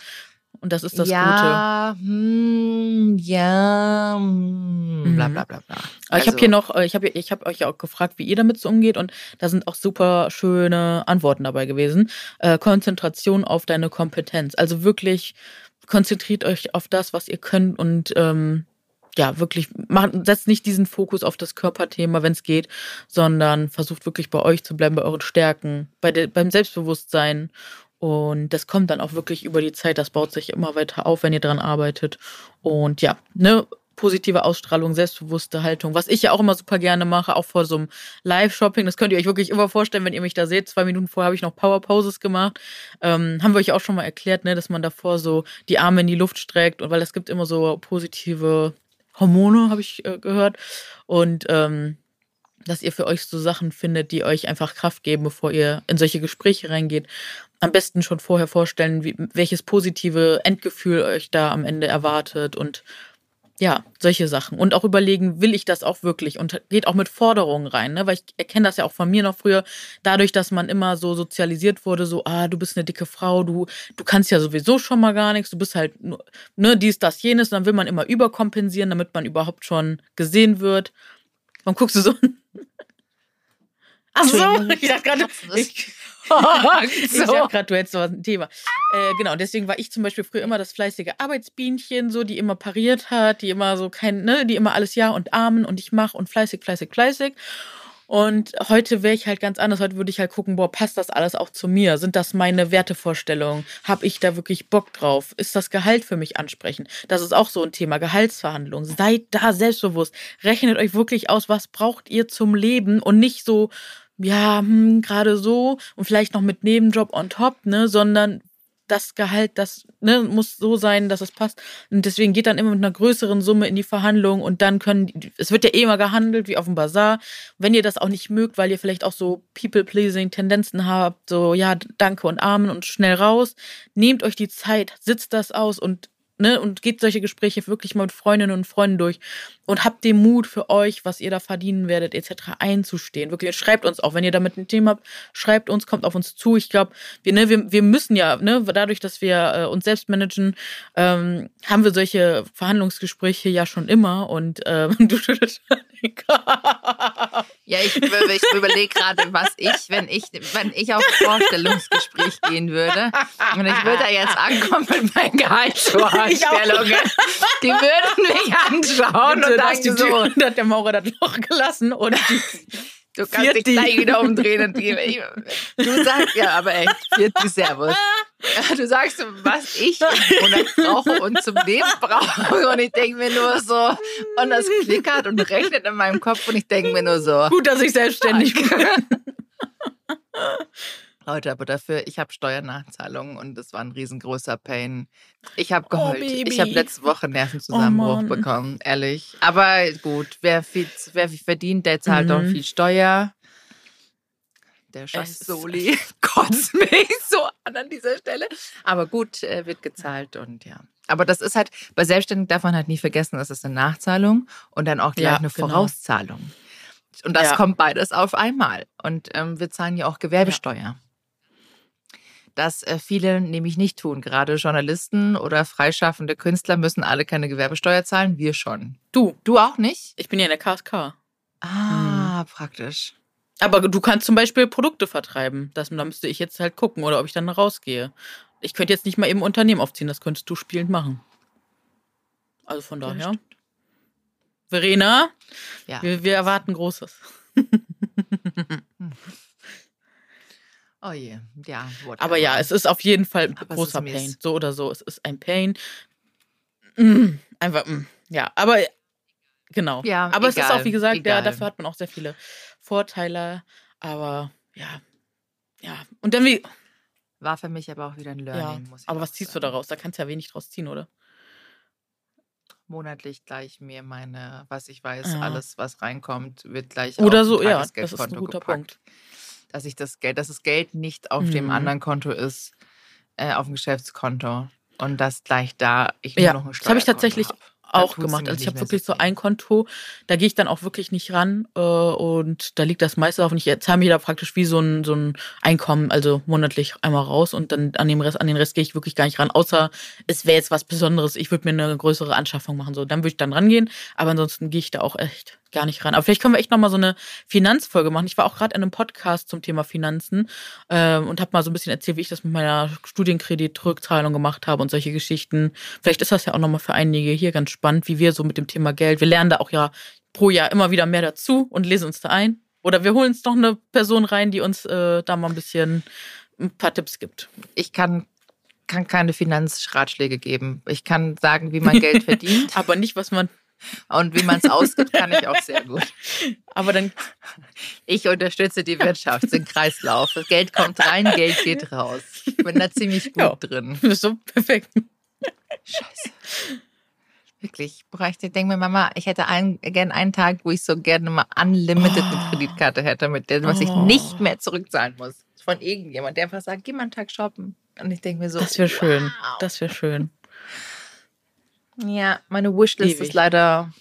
A: Und das ist das Gute.
B: ja, Hm, ja, hm, bla
A: Mhm.
B: bla bla bla.
A: Aber ich habe
B: Also,
A: hier noch, äh, ich habe ich hab euch ja auch gefragt, wie ihr damit so umgeht und da sind auch super schöne Antworten dabei gewesen. Äh, Konzentration auf deine Kompetenz. Also wirklich konzentriert euch auf das, was ihr könnt und ähm, ja, wirklich macht, setzt nicht diesen Fokus auf das Körperthema, wenn es geht, sondern versucht wirklich bei euch zu bleiben, bei euren Stärken, bei der, beim Selbstbewusstsein. Und das kommt dann auch wirklich über die Zeit, das baut sich immer weiter auf, wenn ihr dran arbeitet. Und ja, ne, positive Ausstrahlung, selbstbewusste Haltung, was ich ja auch immer super gerne mache, auch vor so einem Live-Shopping. Das könnt ihr euch wirklich immer vorstellen, wenn ihr mich da seht. Zwei Minuten vorher habe ich noch Power-Poses gemacht. Ähm, haben wir euch auch schon mal erklärt, ne, dass man davor so die Arme in die Luft streckt und weil es gibt immer so positive Hormone, habe ich äh, gehört. Und ähm, dass ihr für euch so Sachen findet, die euch einfach Kraft geben, bevor ihr in solche Gespräche reingeht. Am besten schon vorher vorstellen, wie, welches positive Endgefühl euch da am Ende erwartet und ja, solche Sachen. Und auch überlegen, will ich das auch wirklich? Und geht auch mit Forderungen rein, ne? Weil ich erkenne das ja auch von mir noch früher, dadurch, dass man immer so sozialisiert wurde, so, ah, du bist eine dicke Frau, du, du kannst ja sowieso schon mal gar nichts, du bist halt nur, ne, dies, das, jenes, und dann will man immer überkompensieren, damit man überhaupt schon gesehen wird. Warum guckst du so? Ach so, ich dachte gerade,
B: Katzen, das-
A: ich,
B: so.
A: dachte gerade, du hättest so ein Thema. Äh, genau, deswegen war ich zum Beispiel früher immer das fleißige Arbeitsbienchen, so, die immer pariert hat, die immer so kein, ne, die immer alles Ja und Amen und ich mach und fleißig, fleißig, fleißig. Und heute wäre ich halt ganz anders. Heute würde ich halt gucken, boah, passt das alles auch zu mir? Sind das meine Wertevorstellungen? Habe ich da wirklich Bock drauf? Ist das Gehalt für mich ansprechend? Das ist auch so ein Thema, Gehaltsverhandlungen. Seid da selbstbewusst. Rechnet euch wirklich aus, was braucht ihr zum Leben und nicht so, ja, hm, gerade so und vielleicht noch mit Nebenjob on top, ne, sondern das Gehalt, das ne, muss so sein, dass es passt. Und deswegen geht dann immer mit einer größeren Summe in die Verhandlung und dann können, es wird ja eh immer gehandelt, wie auf dem Bazar. Wenn ihr das auch nicht mögt, weil ihr vielleicht auch so People-Pleasing-Tendenzen habt, so, ja, danke und Amen und schnell raus, nehmt euch die Zeit, sitzt das aus und Ne, und geht solche Gespräche wirklich mal mit Freundinnen und Freunden durch und habt den Mut für euch, was ihr da verdienen werdet, etc. einzustehen. Wirklich, schreibt uns auch, wenn ihr damit ein Thema habt, schreibt uns, kommt auf uns zu. Ich glaube, wir, ne, wir, wir müssen ja, ne, dadurch, dass wir äh, uns selbst managen, ähm, haben wir solche Verhandlungsgespräche ja schon immer und ähm, du den
B: Ja, ich, ich überlege gerade, was ich, wenn ich, wenn ich auf Vorstellungsgespräch gehen würde. Und ich würde da jetzt ankommen mit meinen Gehaltsvorstellungen, die würden mich anschauen und
A: da hast die
B: so,
A: Tür, hat der Maurer das Loch gelassen und
B: du kannst dich gleich wieder umdrehen und die, du sagst ja aber echt, Vierti Servus. Ja, Du sagst, was ich im Monat brauche und zum Leben brauche und ich denke mir nur so, und das klickert und rechnet in meinem Kopf und ich denke mir nur so,
A: gut, dass ich selbstständig bin.
B: Leute, aber dafür, ich habe Steuernachzahlungen und das war ein riesengroßer Pain. Ich habe
A: Oh,
B: geheult.
A: Baby.
B: ich habe letzte Woche Nervenzusammenbruch
A: Oh,
B: bekommen, ehrlich. Aber gut, wer viel, wer viel verdient, der zahlt auch
A: Mhm.
B: viel Steuer. Der scheiß Soli kotzt mich so an an dieser Stelle. Aber gut, äh, wird gezahlt und ja. Aber das ist halt, bei Selbstständigen darf man halt nie vergessen, das ist eine Nachzahlung und dann auch gleich
A: Ja,
B: eine
A: genau.
B: Vorauszahlung. Und das
A: Ja.
B: kommt beides auf einmal. Und ähm, wir zahlen ja auch Gewerbesteuer. Das äh, viele nämlich nicht tun. Gerade Journalisten oder freischaffende Künstler müssen alle keine Gewerbesteuer zahlen. Wir schon.
A: Du,
B: Du auch nicht?
A: ich bin ja in der KSK.
B: Ah, praktisch.
A: Aber du kannst zum Beispiel Produkte vertreiben. Das, da müsste ich jetzt halt gucken oder ob ich dann rausgehe. Ich könnte jetzt nicht mal eben ein Unternehmen aufziehen, das könntest du spielend machen. Also von
B: Ja,
A: daher. Verena,
B: Ja.
A: wir, wir erwarten Großes.
B: Oh je, ja. whatever.
A: Aber ja, es ist auf jeden Fall ein
B: Aber
A: großer. Pain. So oder so, es ist ein Pain. Mm, einfach, mm, ja, aber genau.
B: Ja,
A: aber es ist
B: egal,
A: auch, wie gesagt, ja,
B: egal.
A: dafür hat man auch sehr viele Vorteile. Aber ja, ja. Und dann wie,
B: War für mich aber auch wieder ein
A: ja.
B: Learning. muss ich
A: Aber was ziehst du
B: sagen.
A: daraus? Da kannst du ja wenig draus ziehen, oder?
B: monatlich gleich mir meine, was ich weiß,
A: Ja.
B: alles, was reinkommt, wird gleich
A: Oder
B: auf
A: so, ja, das ist ein guter
B: gepackt.
A: Punkt.
B: Dass ich das Geld, dass das Geld nicht auf dem
A: Mhm.
B: anderen Konto ist, äh, auf dem Geschäftskonto. Und dass gleich da ich nur
A: Ja,
B: noch ein
A: das habe ich tatsächlich
B: hab.
A: Auch gemacht. Also ich habe wirklich so ein Konto, da gehe ich dann auch wirklich nicht ran äh, und da liegt das meiste auf und ich zahle mir da praktisch wie so ein, so ein Einkommen, also monatlich einmal raus und dann an, dem Rest, an den Rest gehe ich wirklich gar nicht ran, außer es wäre jetzt was Besonderes, ich würde mir eine größere Anschaffung machen, so. Dann würde ich dann rangehen, aber ansonsten gehe ich da auch echt gar nicht ran. Aber vielleicht können wir echt nochmal so eine Finanzfolge machen. Ich war auch gerade in einem Podcast zum Thema Finanzen ähm, und habe mal so ein bisschen erzählt, wie ich das mit meiner Studienkredit-Rückzahlung gemacht habe und solche Geschichten. Vielleicht ist das ja auch nochmal für einige hier ganz spannend, wie wir so mit dem Thema Geld, wir lernen da auch ja pro Jahr immer wieder mehr dazu und lesen uns da ein. Oder wir holen uns noch eine Person rein, die uns äh, da mal ein bisschen ein paar Tipps gibt.
B: Ich kann, kann keine Finanzratschläge geben. Ich kann sagen, wie man Geld verdient
A: Aber nicht, was man.
B: Und wie man es ausgibt, kann ich auch sehr gut.
A: Aber dann.
B: Ich unterstütze die Wirtschaft, den Kreislauf. Das Geld kommt rein, Geld geht raus. Ich bin da ziemlich gut
A: Ja.
B: drin.
A: So perfekt.
B: Scheiße. Wirklich, ich bräuchte, ich denke mir, Mama, ich hätte einen, gern einen Tag, wo ich so gerne mal unlimited eine
A: Oh.
B: Kreditkarte hätte, mit der, was ich
A: Oh.
B: nicht mehr zurückzahlen muss. Von irgendjemand, der einfach sagt, geh mal einen Tag shoppen. Und ich denke mir so,
A: Das wäre schön.
B: wow.
A: Das wäre schön.
B: Ja, meine Wishlist
A: Ewig.
B: ist leider.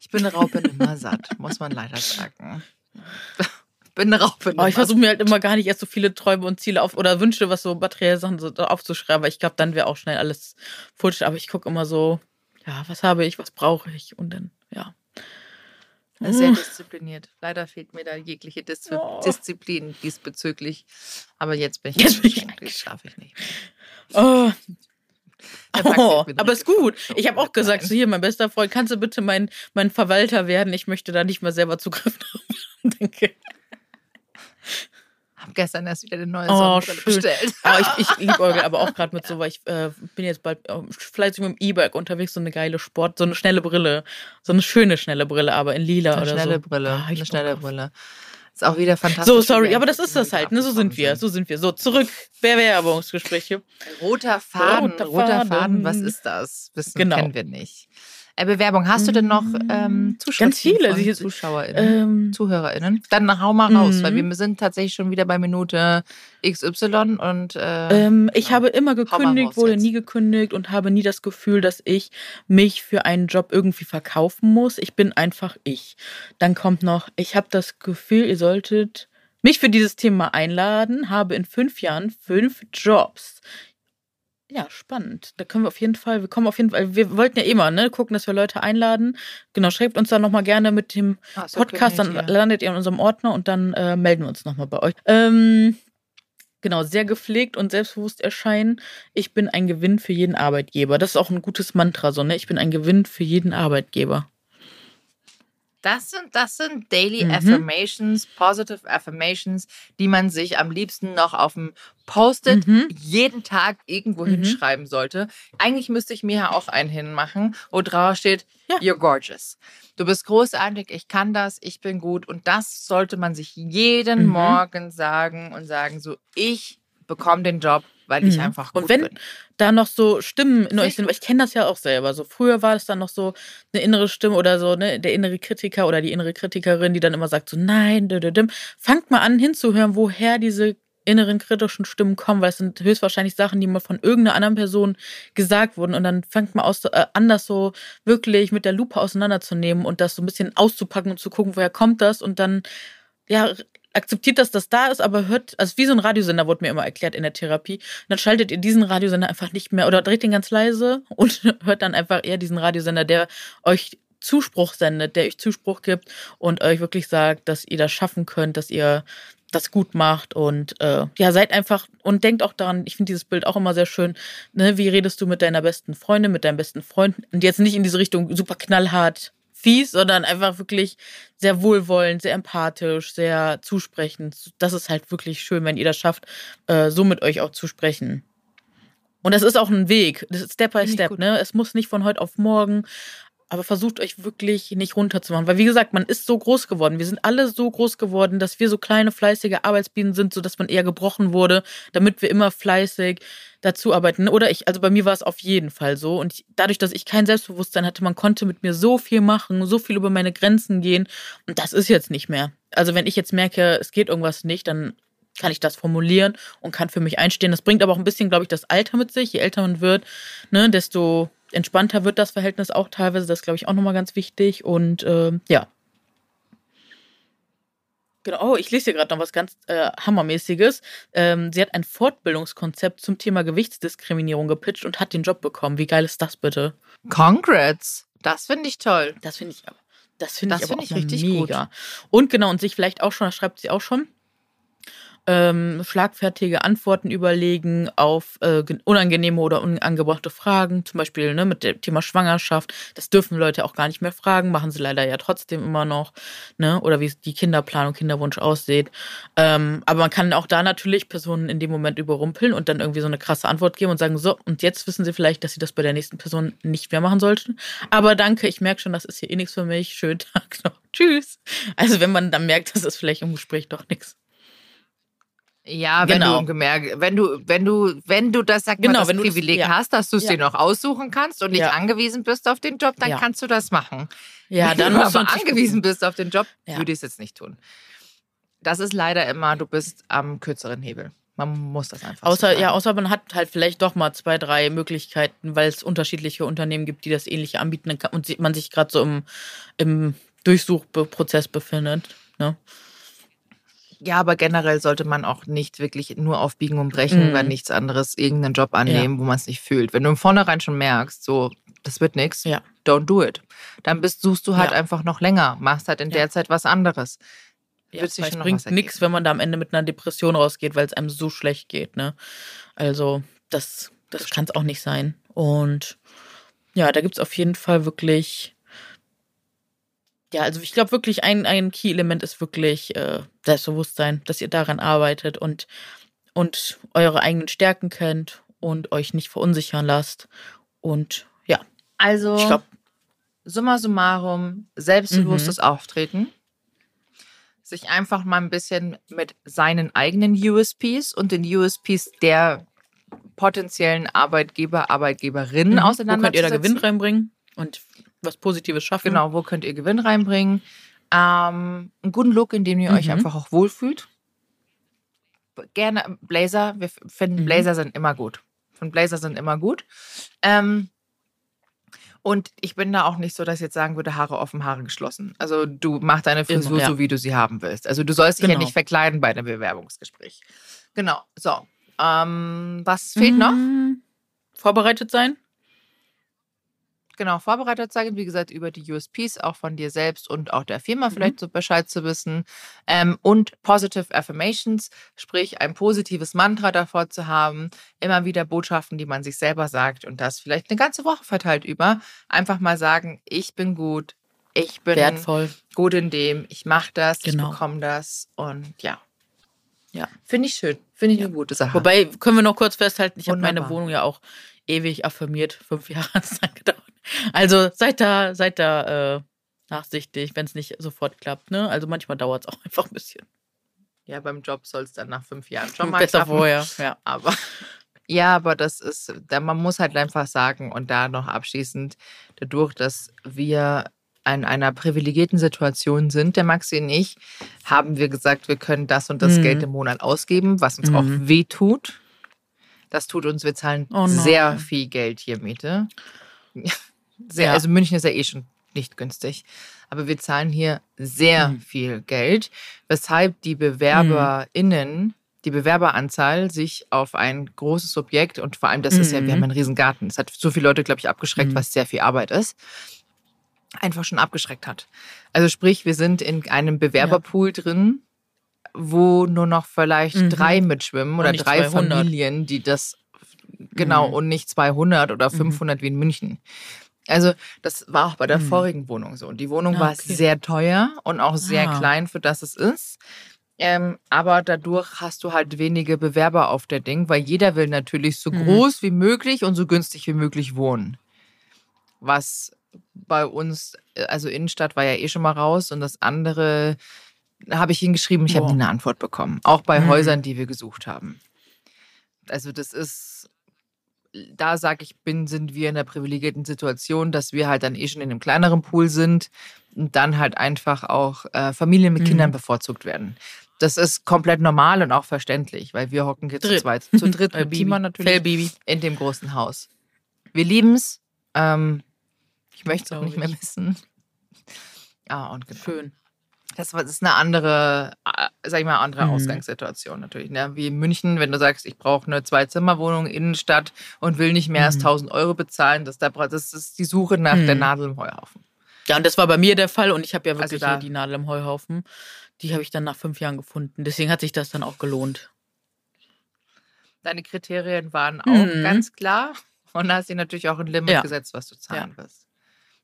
B: Ich bin eine Raupe nimmer satt, muss man leider sagen. Ich bin eine Raupe
A: Aber
B: nimmer
A: ich versuche mir halt immer gar nicht erst so viele Träume und Ziele auf oder Wünsche, was so materielle Sachen so aufzuschreiben, weil ich glaube, dann wäre auch schnell alles futsch. Aber ich gucke immer so, ja, was habe ich, was brauche ich und dann, ja.
B: Sehr diszipliniert. Leider fehlt mir da jegliche Dis
A: Oh.
B: Disziplin diesbezüglich. Aber jetzt bin ich,
A: Jetzt bin ich
B: schlafe ich nicht.
A: Oh, oh aber ist gut. Ich habe auch gesagt, so hier, mein bester Freund, kannst du bitte mein, mein Verwalter werden? Ich möchte da nicht mehr selber Zugriff haben. Denke.
B: Hab gestern erst wieder eine neue
A: Oh,
B: Sonnenbrille bestellt.
A: Aber ich, ich liebe aber auch gerade mit so, weil ich äh, bin jetzt bald äh, fleißig mit dem E-Bike unterwegs, so eine geile Sport, so eine schnelle Brille. So eine schöne, schnelle Brille, aber in lila
B: Eine
A: oder
B: schnelle
A: so.
B: Brille.
A: Ich
B: eine schnelle. Brille. Ist auch wieder fantastisch.
A: So, sorry, aber das ist das halt, ne? So sind wir, so sind wir. So, zurück, Bewerbungsgespräche.
B: Roter Faden,
A: Roter
B: roter Faden,
A: Faden.
B: was ist das? Wissen
A: Genau.
B: kennen wir nicht. Äh, Bewerbung, hast du denn noch ähm, Zuschriften
A: Ganz viele, die-
B: ZuschauerInnen,
A: Ähm,
B: ZuhörerInnen? Dann hau mal raus, weil wir sind tatsächlich schon wieder bei Minute XY und äh,
A: ähm, ich
B: genau.
A: habe immer gekündigt, wurde
B: jetzt.
A: nie gekündigt und habe nie das Gefühl, dass ich mich für einen Job irgendwie verkaufen muss. Ich bin einfach ich. Dann kommt noch, ich habe das Gefühl, ihr solltet mich für dieses Thema einladen, habe in fünf Jahren fünf Jobs. Ja, spannend. Da können wir auf jeden Fall, wir kommen auf jeden Fall, wir wollten ja immer, ne, gucken, dass wir Leute einladen. Genau, schreibt uns dann nochmal gerne mit dem
B: so,
A: Podcast, dann
B: Community,
A: landet ihr in unserem Ordner und dann äh, melden wir uns nochmal bei euch. Ähm, genau, sehr gepflegt und selbstbewusst erscheinen. Ich bin ein Gewinn für jeden Arbeitgeber. Das ist auch ein gutes Mantra, so, ne? Ich bin ein Gewinn für jeden Arbeitgeber.
B: Das sind, das sind Daily
A: Mhm.
B: Affirmations, Positive Affirmations, die man sich am liebsten noch auf dem Post-it
A: Mhm.
B: jeden Tag irgendwo
A: Mhm.
B: hinschreiben sollte. Eigentlich müsste ich mir ja auch einen hinmachen, wo drauf steht,
A: Ja.
B: you're gorgeous. Du bist großartig, ich kann das, ich bin gut. Und das sollte man sich jeden
A: Mhm.
B: Morgen sagen und sagen, so, ich bekomme den Job, weil ich
A: Mhm.
B: einfach gut
A: Und wenn
B: bin.
A: da noch so Stimmen in euch sind, weil ich kenne das ja auch selber. So früher war es dann noch so eine innere Stimme oder so, ne, der innere Kritiker oder die innere Kritikerin, die dann immer sagt so, nein, dödödüm. fangt mal an hinzuhören, woher diese inneren kritischen Stimmen kommen, weil es sind höchstwahrscheinlich Sachen, die mal von irgendeiner anderen Person gesagt wurden und dann fangt mal aus, äh, an, das so wirklich mit der Lupe auseinanderzunehmen und das so ein bisschen auszupacken und zu gucken, woher kommt das und dann, ja, akzeptiert, dass das da ist, aber hört, also wie so ein Radiosender wurde mir immer erklärt in der Therapie. Und dann schaltet ihr diesen Radiosender einfach nicht mehr oder dreht den ganz leise und hört dann einfach eher diesen Radiosender, der euch Zuspruch sendet, der euch Zuspruch gibt und euch wirklich sagt, dass ihr das schaffen könnt, dass ihr das gut macht und äh, ja, seid einfach und denkt auch daran, ich finde dieses Bild auch immer sehr schön, ne, wie redest du mit deiner besten Freundin, mit deinem besten Freund und jetzt nicht in diese Richtung super knallhart fies, sondern einfach wirklich sehr wohlwollend, sehr empathisch, sehr zusprechend. Das ist halt wirklich schön, wenn ihr das schafft, äh, so mit euch auch zu sprechen. Und das ist auch ein Weg, das ist Step by Step, ne? Es muss nicht von heute auf morgen aber versucht euch wirklich nicht runterzumachen. Weil, wie gesagt, man ist so groß geworden. Wir sind alle so groß geworden, dass wir so kleine, fleißige Arbeitsbienen sind, sodass man eher gebrochen wurde, damit wir immer fleißig dazu arbeiten. Oder ich, also bei mir war es auf jeden Fall so. Und ich, dadurch, dass ich kein Selbstbewusstsein hatte, man konnte mit mir so viel machen, so viel über meine Grenzen gehen. Und das ist jetzt nicht mehr. Also wenn ich jetzt merke, es geht irgendwas nicht, dann kann ich das formulieren und kann für mich einstehen. Das bringt aber auch ein bisschen, glaube ich, das Alter mit sich. Je älter man wird, ne, desto entspannter wird das Verhältnis auch teilweise. Das glaube ich auch nochmal ganz wichtig. Und äh, ja. Genau, oh, ich lese hier gerade noch was ganz äh, Hammermäßiges. Ähm, sie hat ein Fortbildungskonzept zum Thema Gewichtsdiskriminierung gepitcht und hat den Job bekommen. Wie geil ist das bitte?
B: Congrats! Das finde ich toll.
A: Das finde ich aber. Das finde ich auch
B: ich richtig
A: mega.
B: gut.
A: Und genau, und sich vielleicht auch schon, das schreibt sie auch schon, ähm, schlagfertige Antworten überlegen auf äh, gen- unangenehme oder unangebrachte Fragen, zum Beispiel ne, mit dem Thema Schwangerschaft. Das dürfen Leute auch gar nicht mehr fragen, machen sie leider ja trotzdem immer noch, ne? Oder wie die Kinderplanung, Kinderwunsch aussieht. Ähm, aber man kann auch da natürlich Personen in dem Moment überrumpeln und dann irgendwie so eine krasse Antwort geben und sagen, so, und jetzt wissen sie vielleicht, dass sie das bei der nächsten Person nicht mehr machen sollten. Aber danke, ich merke schon, das ist hier eh nichts für mich. Schönen Tag noch. Tschüss. Also wenn man dann merkt, das ist vielleicht im Gespräch doch nichts.
B: Ja, wenn
A: Genau.
B: du gemerkt, wenn du, wenn du, wenn du das, sag mal,
A: Genau,
B: das
A: wenn du das-
B: Privileg
A: ja.
B: hast, dass du es
A: Ja.
B: dir noch aussuchen kannst und nicht
A: Ja.
B: angewiesen bist auf den Job, dann kannst du das machen.
A: Ja,
B: wenn
A: dann
B: du aber angewiesen bist auf den Job, würde ich es jetzt nicht tun. Das ist leider immer, du bist am kürzeren Hebel. Man muss das einfach so
A: Außer,
B: sagen.
A: ja, außer man hat halt vielleicht doch mal zwei, drei Möglichkeiten, weil es unterschiedliche Unternehmen gibt, die das ähnliche anbieten und man sich gerade so im, im Durchsuchprozess befindet. Ne?
B: Ja, aber generell sollte man auch nicht wirklich nur auf Biegen und Brechen,
A: Mhm.
B: weil nichts anderes, irgendeinen Job annehmen, wo man es nicht fühlt. Wenn du im Vornherein schon merkst, so, das wird nichts,
A: Ja.
B: don't do it. Dann bist, suchst du halt
A: Ja.
B: einfach noch länger, machst halt in
A: Ja.
B: der Zeit was anderes.
A: Ja, es bringt nichts, wenn man da am Ende mit einer Depression rausgeht, weil es einem so schlecht geht. Ne? Also, das, das kann es auch nicht sein. Und ja, da gibt es auf jeden Fall wirklich. Ja, also ich glaube wirklich, ein, ein Key-Element ist wirklich äh, Selbstbewusstsein, dass ihr daran arbeitet und, und eure eigenen Stärken kennt und euch nicht verunsichern lasst. Und ja,
B: Also,
A: ich glaube,
B: summa summarum, selbstbewusstes
A: Mhm.
B: Auftreten. Sich einfach mal ein bisschen mit seinen eigenen USPs und den USPs der potenziellen Arbeitgeber, Arbeitgeberinnen
A: mhm. wo
B: auseinandersetzen.
A: könnt ihr da Gewinn reinbringen und was Positives schaffen?
B: Genau, wo könnt ihr Gewinn reinbringen? Ähm, einen guten Look, in dem ihr euch
A: Mhm.
B: einfach auch wohlfühlt. Gerne Blazer. Wir finden
A: Mhm.
B: Blazer sind immer gut. Von Blazer sind immer gut. Ähm, und ich bin da auch nicht so, dass ich jetzt sagen würde, Haare offen, Haare geschlossen. Also du mach deine Frisur
A: Immer, ja.
B: so, wie du sie haben willst. Also du sollst dich ja
A: Genau.
B: nicht verkleiden bei einem Bewerbungsgespräch. Genau. So. Ähm, was fehlt noch?
A: Mhm. Vorbereitet sein?
B: Genau, vorbereitet sein, wie gesagt, über die USPs auch von dir selbst und auch der Firma
A: Mhm.
B: vielleicht so Bescheid zu wissen. Ähm, und Positive Affirmations, sprich ein positives Mantra davor zu haben, immer wieder Botschaften, die man sich selber sagt und das vielleicht eine ganze Woche verteilt über. Einfach mal sagen, ich bin gut, ich bin
A: Wertvoll.
B: gut in dem, ich mache das,
A: Genau.
B: ich bekomme das und ja.
A: Ja.
B: Finde ich schön, finde ich eine gute Sache.
A: Wobei, können wir noch kurz festhalten, ich habe meine. Wohnung ja auch ewig affirmiert. Fünf Jahre hat es dann gedauert. Also seid da, seid da äh, nachsichtig, wenn es nicht sofort klappt. Ne? Also manchmal dauert es auch einfach ein bisschen.
B: ja, beim Job soll es dann nach fünf Jahren schon mal
A: Besser
B: klappen.
A: vorher. Ja.
B: Aber ja, aber das ist, man muss halt einfach sagen und da noch abschließend, dadurch, dass wir in einer privilegierten Situation sind, der Maxi und ich, haben wir gesagt, wir können das und das
A: Mhm.
B: Geld im Monat ausgeben, was uns auch
A: Mhm.
B: weh tut. Das tut uns, wir zahlen
A: Oh
B: sehr viel Geld hier Miete. Sehr,
A: Ja.
B: Also München ist ja eh schon nicht günstig. Aber wir zahlen hier sehr
A: Mhm.
B: viel Geld, weshalb die BewerberInnen, die Bewerberanzahl sich auf ein großes Objekt und vor allem, das ist ja, wir
A: Mhm.
B: haben einen riesen Garten. Das hat so viele Leute, glaube ich, abgeschreckt,
A: Mhm.
B: was sehr viel Arbeit ist. Einfach schon abgeschreckt hat. Also sprich, wir sind in einem Bewerberpool drin, wo nur noch vielleicht
A: Mhm.
B: drei mitschwimmen oder drei
A: 200.
B: Familien, die das genau
A: Mhm.
B: und nicht 200 oder
A: Mhm.
B: 500 wie in München. Also das war auch bei der
A: Mhm.
B: vorigen Wohnung so. Und die Wohnung
A: Ah,
B: war
A: okay.
B: sehr teuer und auch sehr
A: Ah.
B: klein für das es ist. Ähm, aber dadurch hast du halt wenige Bewerber auf der Ding, weil jeder will natürlich so
A: Mhm.
B: groß wie möglich und so günstig wie möglich wohnen. Was bei uns, äh, also Innenstadt war ja eh schon mal raus und das andere habe ich hingeschrieben, ich habe nie eine Antwort bekommen. Auch bei
A: Mhm.
B: Häusern, die wir gesucht haben. Also das ist, da sage ich, bin, sind wir in der privilegierten Situation, dass wir halt dann eh schon in einem kleineren Pool sind und dann halt einfach auch äh, Familien mit
A: Mhm.
B: Kindern bevorzugt werden. Das ist komplett normal und auch verständlich, weil wir hocken hier zu
A: Dritt.
B: zweit, zu dritt
A: Äh,
B: mit Timon natürlich
A: Fellbaby.
B: in dem großen Haus. Wir lieben es. Ähm, ich möchte es auch nicht mehr missen. Ja, und genau.
A: Schön.
B: Das ist eine andere, sag ich mal, andere
A: Mhm.
B: Ausgangssituation natürlich. Ne? Wie in München, wenn du sagst, ich brauche eine Zwei-Zimmer-Wohnung Innenstadt und will nicht mehr als
A: Mhm.
B: 1000 Euro bezahlen, das, das ist die Suche nach der
A: Mhm.
B: Nadel im Heuhaufen.
A: Ja, und das war bei mir der Fall und ich habe ja
B: Also
A: wirklich hier die Nadel im Heuhaufen. Die habe ich dann nach fünf Jahren gefunden. Deswegen hat sich das dann auch gelohnt.
B: Deine Kriterien waren auch
A: Mhm.
B: ganz klar und da hast du natürlich auch ein Limit
A: Ja.
B: gesetzt, was du zahlen wirst.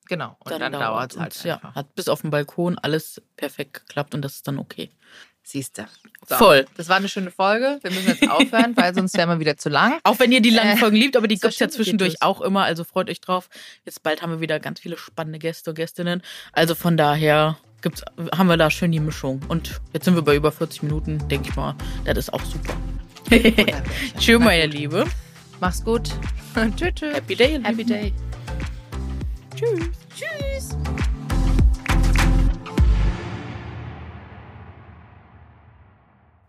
B: Genau. Und dann, dauert
A: dauert's.
B: es halt
A: Und, ja, hat bis auf den Balkon alles perfekt geklappt und das ist dann okay.
B: Siehst du.
A: Voll.
B: Das war eine schöne Folge. Wir müssen jetzt aufhören, weil sonst wären wir wieder zu lang.
A: Auch wenn ihr die langen
B: Äh,
A: Folgen liebt, aber die
B: so
A: gibt's ja zwischendurch
B: es.
A: auch immer, also freut euch drauf. Jetzt bald haben wir wieder ganz viele spannende Gäste und Gästinnen. Also von daher gibt's, haben wir da schön die Mischung. Und jetzt sind wir bei über 40 Minuten, denke ich mal. Das ist auch super. Tschüss, meine Liebe.
B: Mach's gut. tschüss, tschüss.
A: Happy Day.
B: Happy. Day.
A: Tschüss.
B: Tschüss.